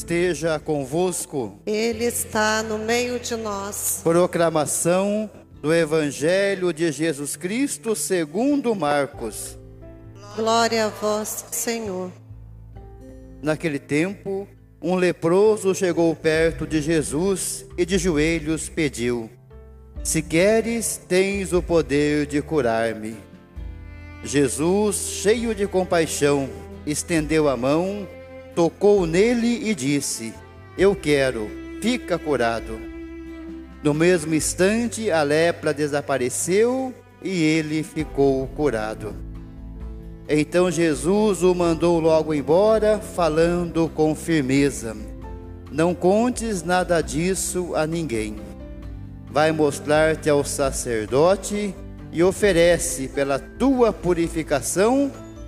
esteja convosco. Ele está no meio de nós. Proclamação do Evangelho de Jesus Cristo segundo Marcos. Glória a vós, Senhor. Naquele tempo, um leproso chegou perto de Jesus e de joelhos pediu: Se queres, tens o poder de curar-me. Jesus, cheio de compaixão, estendeu a mão, tocou nele e disse: Eu quero, fica curado. No mesmo instante, a lepra desapareceu e ele ficou curado. Então Jesus o mandou logo embora, falando com firmeza: Não contes nada disso a ninguém. Vai mostrar-te ao sacerdote e oferece pela tua purificação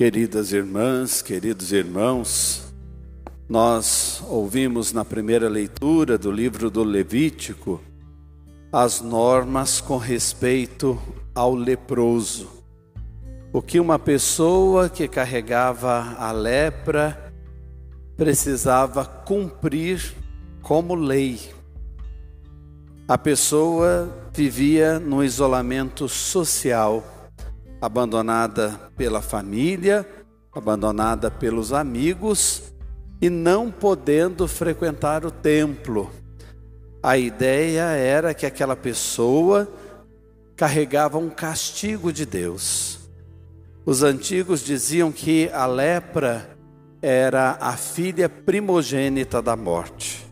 Queridas irmãs, queridos irmãos, nós ouvimos na primeira leitura do livro do Levítico as normas com respeito ao leproso. O que uma pessoa que carregava a lepra precisava cumprir como lei. A pessoa vivia no isolamento social, abandonada pela família, abandonada pelos amigos e não podendo frequentar o templo a ideia era que aquela pessoa carregava um castigo de Deus. Os antigos diziam que a lepra era a filha primogênita da morte.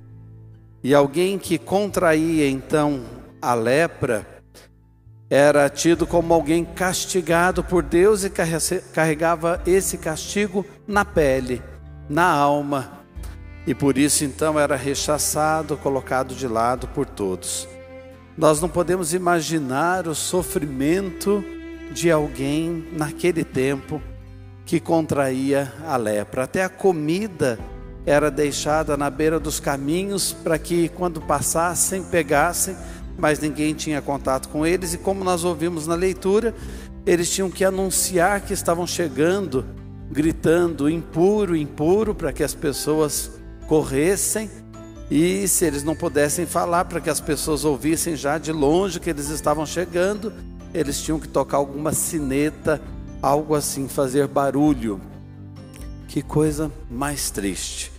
E alguém que contraía então a lepra era tido como alguém castigado por Deus e carregava esse castigo na pele, na alma e por isso então era rechaçado, colocado de lado por todos. Nós não podemos imaginar o sofrimento de alguém naquele tempo que contraía a lepra. Até a comida era deixada na beira dos caminhos para que quando passassem pegassem, mas ninguém tinha contato com eles e como nós ouvimos na leitura, eles tinham que anunciar que estavam chegando, gritando impuro, impuro, para que as pessoas corressem e se eles não pudessem falar para que as pessoas ouvissem já de longe que eles estavam chegando, eles tinham que tocar alguma sineta, algo assim, fazer barulho. Que coisa mais triste.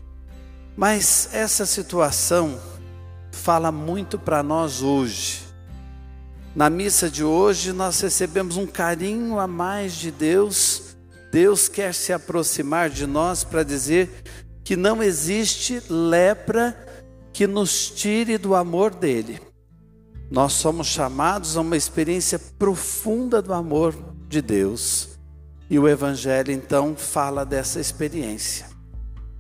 Mas essa situação fala muito para nós hoje. Na missa de hoje, nós recebemos um carinho a mais de Deus. Deus quer se aproximar de nós para dizer que não existe lepra que nos tire do amor dele. Nós somos chamados a uma experiência profunda do amor de Deus. E o Evangelho então fala dessa experiência.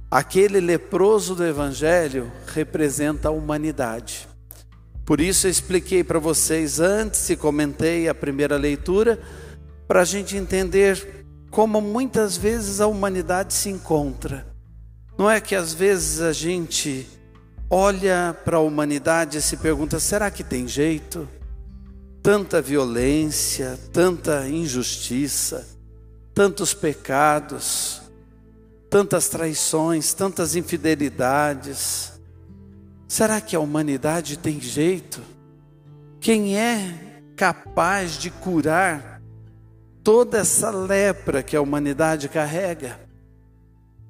Aquele leproso do Evangelho representa a humanidade. Por isso eu expliquei para vocês antes e comentei a primeira leitura, para a gente entender como muitas vezes a humanidade se encontra não é que às vezes a gente olha para a humanidade e se pergunta: será que tem jeito? Tanta violência, tanta injustiça, tantos pecados, tantas traições, tantas infidelidades. Será que a humanidade tem jeito? Quem é capaz de curar toda essa lepra que a humanidade carrega?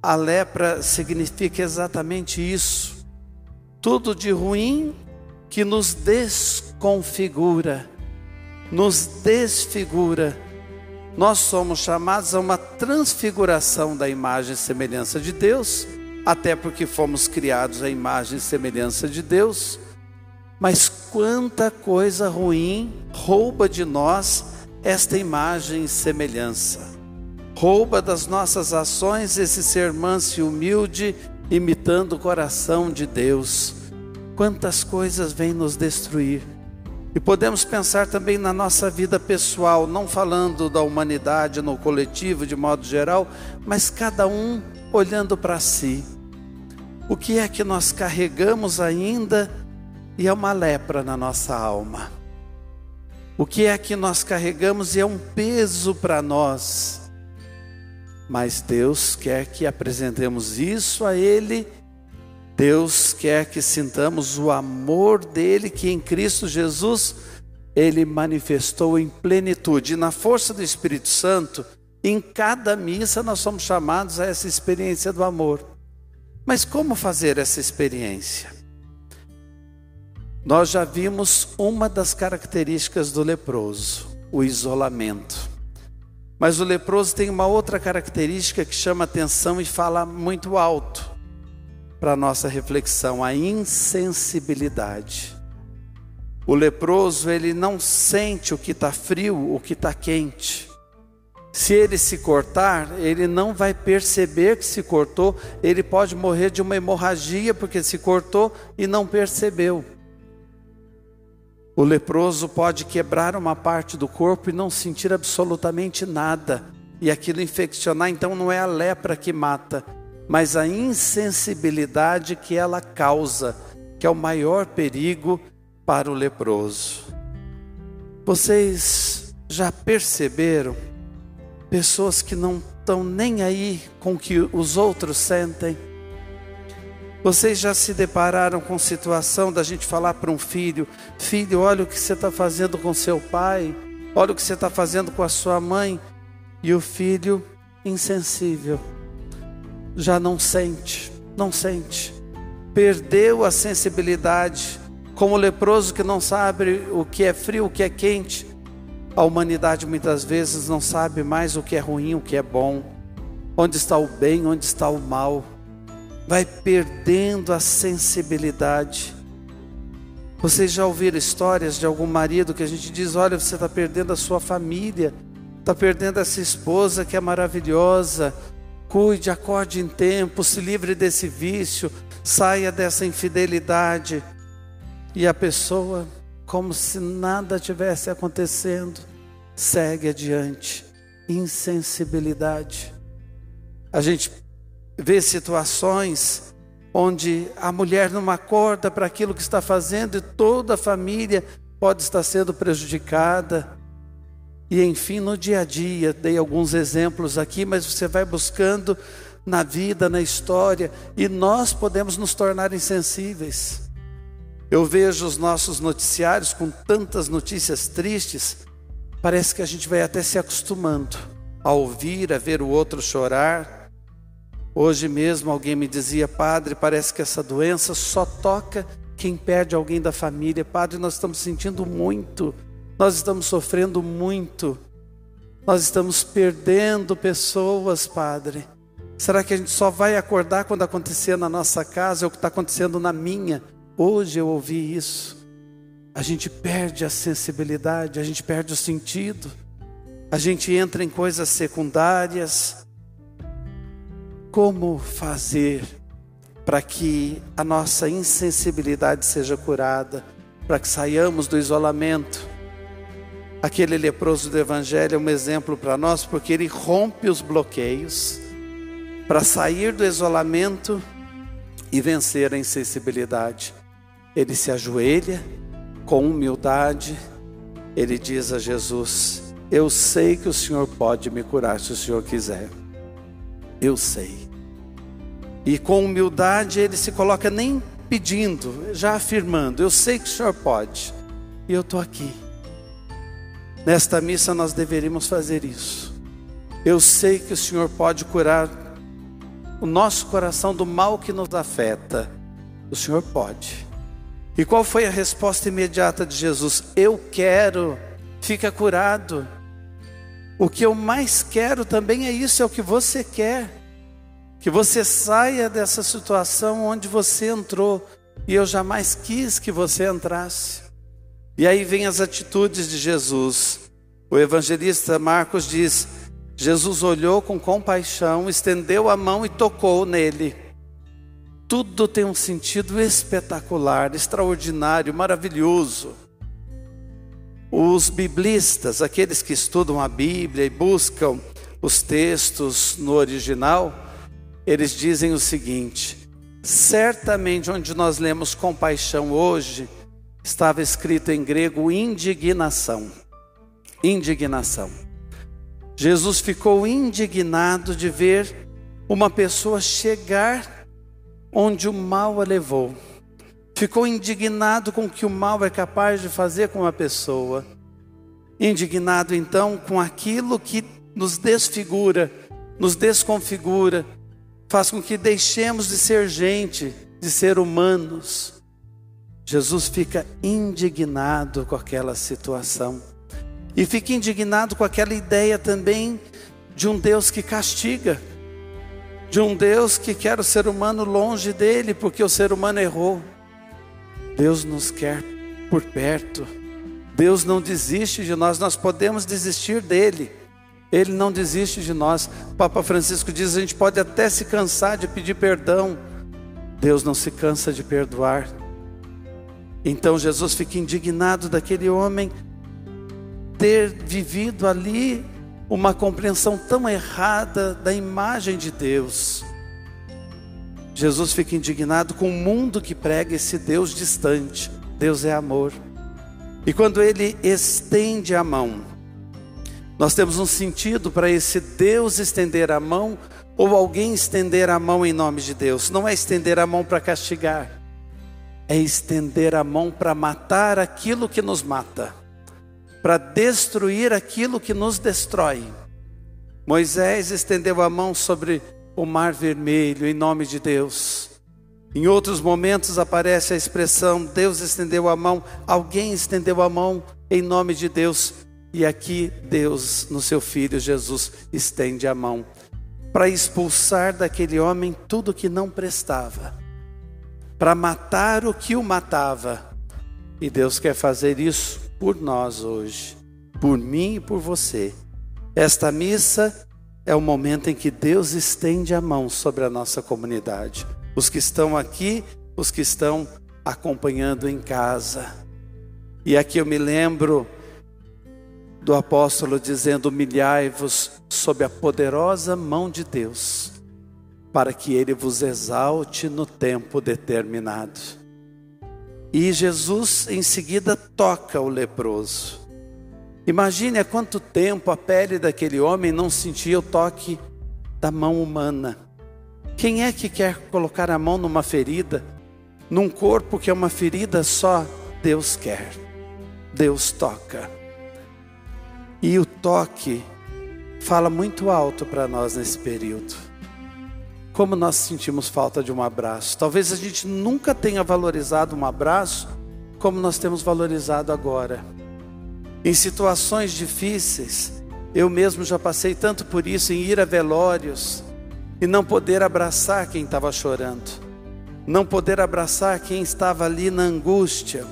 A lepra significa exatamente isso. Tudo de ruim que nos desconfigura, nos desfigura. Nós somos chamados a uma transfiguração da imagem e semelhança de Deus, até porque fomos criados à imagem e semelhança de Deus. Mas quanta coisa ruim rouba de nós esta imagem e semelhança rouba das nossas ações esse ser manso e humilde imitando o coração de Deus. Quantas coisas vêm nos destruir. E podemos pensar também na nossa vida pessoal, não falando da humanidade no coletivo de modo geral, mas cada um olhando para si. O que é que nós carregamos ainda e é uma lepra na nossa alma? O que é que nós carregamos e é um peso para nós? Mas Deus quer que apresentemos isso a Ele. Deus quer que sintamos o amor dele, que em Cristo Jesus ele manifestou em plenitude. E na força do Espírito Santo, em cada missa nós somos chamados a essa experiência do amor. Mas como fazer essa experiência? Nós já vimos uma das características do leproso, o isolamento. Mas o leproso tem uma outra característica que chama atenção e fala muito alto para nossa reflexão, a insensibilidade. O leproso, ele não sente o que está frio, o que está quente. Se ele se cortar, ele não vai perceber que se cortou, ele pode morrer de uma hemorragia porque se cortou e não percebeu. O leproso pode quebrar uma parte do corpo e não sentir absolutamente nada, e aquilo infeccionar, então não é a lepra que mata, mas a insensibilidade que ela causa, que é o maior perigo para o leproso. Vocês já perceberam pessoas que não estão nem aí com o que os outros sentem. Vocês já se depararam com situação da gente falar para um filho: Filho, olha o que você está fazendo com seu pai, olha o que você está fazendo com a sua mãe, e o filho insensível, já não sente, não sente, perdeu a sensibilidade, como o leproso que não sabe o que é frio, o que é quente, a humanidade muitas vezes não sabe mais o que é ruim, o que é bom, onde está o bem, onde está o mal. Vai perdendo a sensibilidade. Vocês já ouviram histórias de algum marido que a gente diz: olha, você está perdendo a sua família, está perdendo essa esposa que é maravilhosa. Cuide, acorde em tempo, se livre desse vício, saia dessa infidelidade. E a pessoa, como se nada tivesse acontecendo, segue adiante. Insensibilidade. A gente vê situações onde a mulher não acorda para aquilo que está fazendo e toda a família pode estar sendo prejudicada. E enfim, no dia a dia, dei alguns exemplos aqui, mas você vai buscando na vida, na história, e nós podemos nos tornar insensíveis. Eu vejo os nossos noticiários com tantas notícias tristes, Parece que a gente vai até se acostumando a ouvir, a ver o outro chorar. Hoje mesmo alguém me dizia, padre, parece que essa doença só toca quem perde alguém da família. Padre, nós estamos sentindo muito, nós estamos sofrendo muito, nós estamos perdendo pessoas, padre. Será que a gente só vai acordar quando acontecer na nossa casa, é o que está acontecendo na minha? Hoje eu ouvi isso a gente perde a sensibilidade, a gente perde o sentido, a gente entra em coisas secundárias. Como fazer para que a nossa insensibilidade seja curada, para que saiamos do isolamento? Aquele leproso do Evangelho é um exemplo para nós, porque ele rompe os bloqueios para sair do isolamento e vencer a insensibilidade. Ele se ajoelha com humildade, ele diz a Jesus: Eu sei que o Senhor pode me curar se o Senhor quiser. Eu sei. E com humildade ele se coloca nem pedindo, já afirmando: Eu sei que o Senhor pode. E eu estou aqui. Nesta missa nós deveríamos fazer isso. Eu sei que o Senhor pode curar o nosso coração do mal que nos afeta. O Senhor pode. E qual foi a resposta imediata de Jesus? Eu quero, fica curado. O que eu mais quero também é isso, é o que você quer. Que você saia dessa situação onde você entrou e eu jamais quis que você entrasse. E aí vem as atitudes de Jesus. O evangelista Marcos diz: Jesus olhou com compaixão, estendeu a mão e tocou nele. tudo tem um sentido espetacular, extraordinário, maravilhoso. Os biblistas, aqueles que estudam a Bíblia e buscam os textos no original, eles dizem o seguinte: certamente onde nós lemos compaixão hoje, estava escrito em grego indignação. Indignação. Jesus ficou indignado de ver uma pessoa chegar onde o mal a levou ficou indignado com o que o mal é capaz de fazer com uma pessoa, indignado então com aquilo que nos desfigura, nos desconfigura, faz com que deixemos de ser gente, de ser humanos. Jesus fica indignado com aquela situação e fica indignado com aquela ideia também de um Deus que castiga, de um Deus que quer o ser humano longe dele porque o ser humano errou. Deus nos quer por perto. Deus não desiste de nós, nós podemos desistir dele. Ele não desiste de nós. O Papa Francisco diz: a gente pode até se cansar de pedir perdão. Deus não se cansa de perdoar. Então Jesus fica indignado daquele homem ter vivido ali uma compreensão tão errada da imagem de Deus. Jesus fica indignado com o mundo que prega esse Deus distante. Deus é amor. E quando ele estende a mão, nós temos um sentido para esse Deus estender a mão ou alguém estender a mão em nome de Deus. Não é estender a mão para castigar, é estender a mão para matar aquilo que nos mata, para destruir aquilo que nos destrói. Moisés estendeu a mão sobre o mar vermelho em nome de Deus. Em outros momentos aparece a expressão Deus estendeu a mão, alguém estendeu a mão em nome de Deus. E aqui Deus, no seu filho Jesus, estende a mão para expulsar daquele homem tudo que não prestava, para matar o que o matava. E Deus quer fazer isso por nós hoje, por mim e por você. Esta missa é o momento em que Deus estende a mão sobre a nossa comunidade. Os que estão aqui, os que estão acompanhando em casa. E aqui eu me lembro do apóstolo dizendo: humilhai-vos sob a poderosa mão de Deus, para que ele vos exalte no tempo determinado. E Jesus em seguida toca o leproso. Imagine há quanto tempo a pele daquele homem não sentia o toque da mão humana. Quem é que quer colocar a mão numa ferida, num corpo que é uma ferida só Deus quer, Deus toca. E o toque fala muito alto para nós nesse período. Como nós sentimos falta de um abraço. Talvez a gente nunca tenha valorizado um abraço como nós temos valorizado agora. Em situações difíceis, eu mesmo já passei tanto por isso em ir a velórios e não poder abraçar quem estava chorando, não poder abraçar quem estava ali na angústia,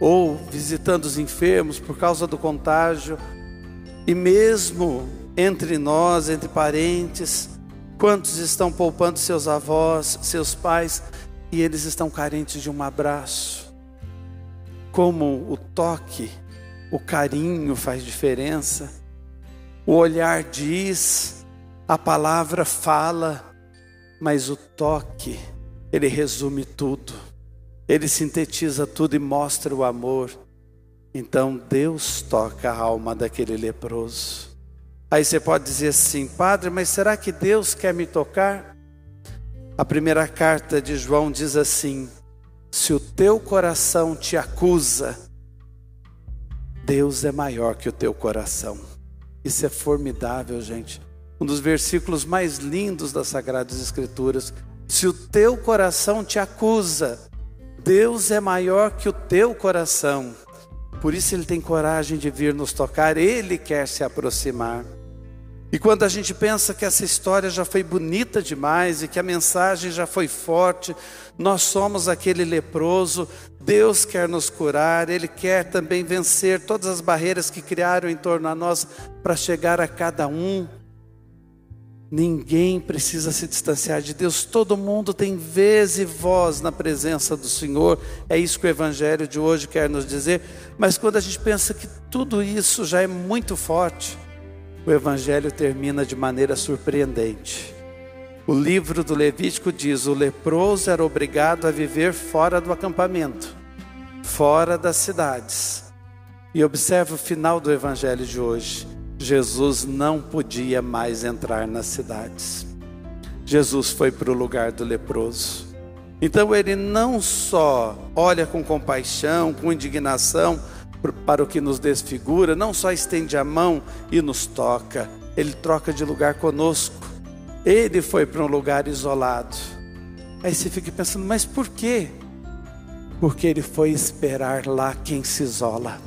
ou visitando os enfermos por causa do contágio, e mesmo entre nós, entre parentes, quantos estão poupando seus avós, seus pais, e eles estão carentes de um abraço, como o toque o carinho faz diferença, o olhar diz, a palavra fala, mas o toque, ele resume tudo, ele sintetiza tudo e mostra o amor. Então Deus toca a alma daquele leproso. Aí você pode dizer assim, Padre, mas será que Deus quer me tocar? A primeira carta de João diz assim: Se o teu coração te acusa, Deus é maior que o teu coração. Isso é formidável, gente. Um dos versículos mais lindos das Sagradas Escrituras. Se o teu coração te acusa, Deus é maior que o teu coração. Por isso ele tem coragem de vir nos tocar, ele quer se aproximar. E quando a gente pensa que essa história já foi bonita demais e que a mensagem já foi forte, nós somos aquele leproso, Deus quer nos curar, Ele quer também vencer todas as barreiras que criaram em torno a nós para chegar a cada um. Ninguém precisa se distanciar de Deus, todo mundo tem vez e voz na presença do Senhor. É isso que o Evangelho de hoje quer nos dizer. Mas quando a gente pensa que tudo isso já é muito forte, o Evangelho termina de maneira surpreendente. O livro do Levítico diz: o leproso era obrigado a viver fora do acampamento, fora das cidades. E observe o final do Evangelho de hoje. Jesus não podia mais entrar nas cidades. Jesus foi para o lugar do leproso. Então ele não só olha com compaixão, com indignação para o que nos desfigura, não só estende a mão e nos toca, ele troca de lugar conosco. Ele foi para um lugar isolado. Aí você fica pensando, mas por quê? Porque ele foi esperar lá quem se isola.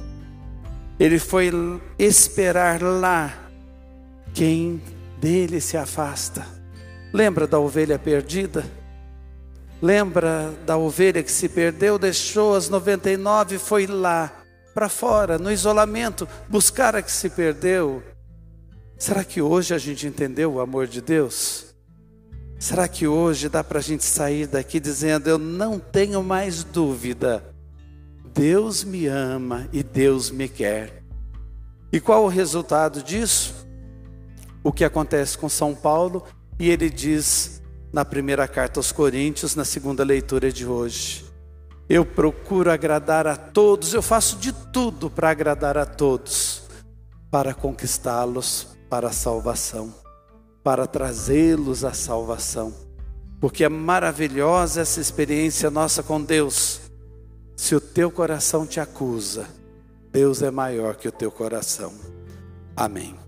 Ele foi esperar lá quem dele se afasta. Lembra da ovelha perdida? Lembra da ovelha que se perdeu, deixou as 99 e foi lá, para fora, no isolamento, buscar a que se perdeu? Será que hoje a gente entendeu o amor de Deus? Será que hoje dá para a gente sair daqui dizendo: Eu não tenho mais dúvida Deus me ama e Deus me quer. E qual o resultado disso? O que acontece com São Paulo, e ele diz na primeira carta aos Coríntios, na segunda leitura de hoje: Eu procuro agradar a todos, eu faço de tudo para agradar a todos, para conquistá-los para a salvação, para trazê-los à salvação. Porque é maravilhosa essa experiência nossa com Deus se o teu coração te acusa, Deus é maior que o teu coração. Amém.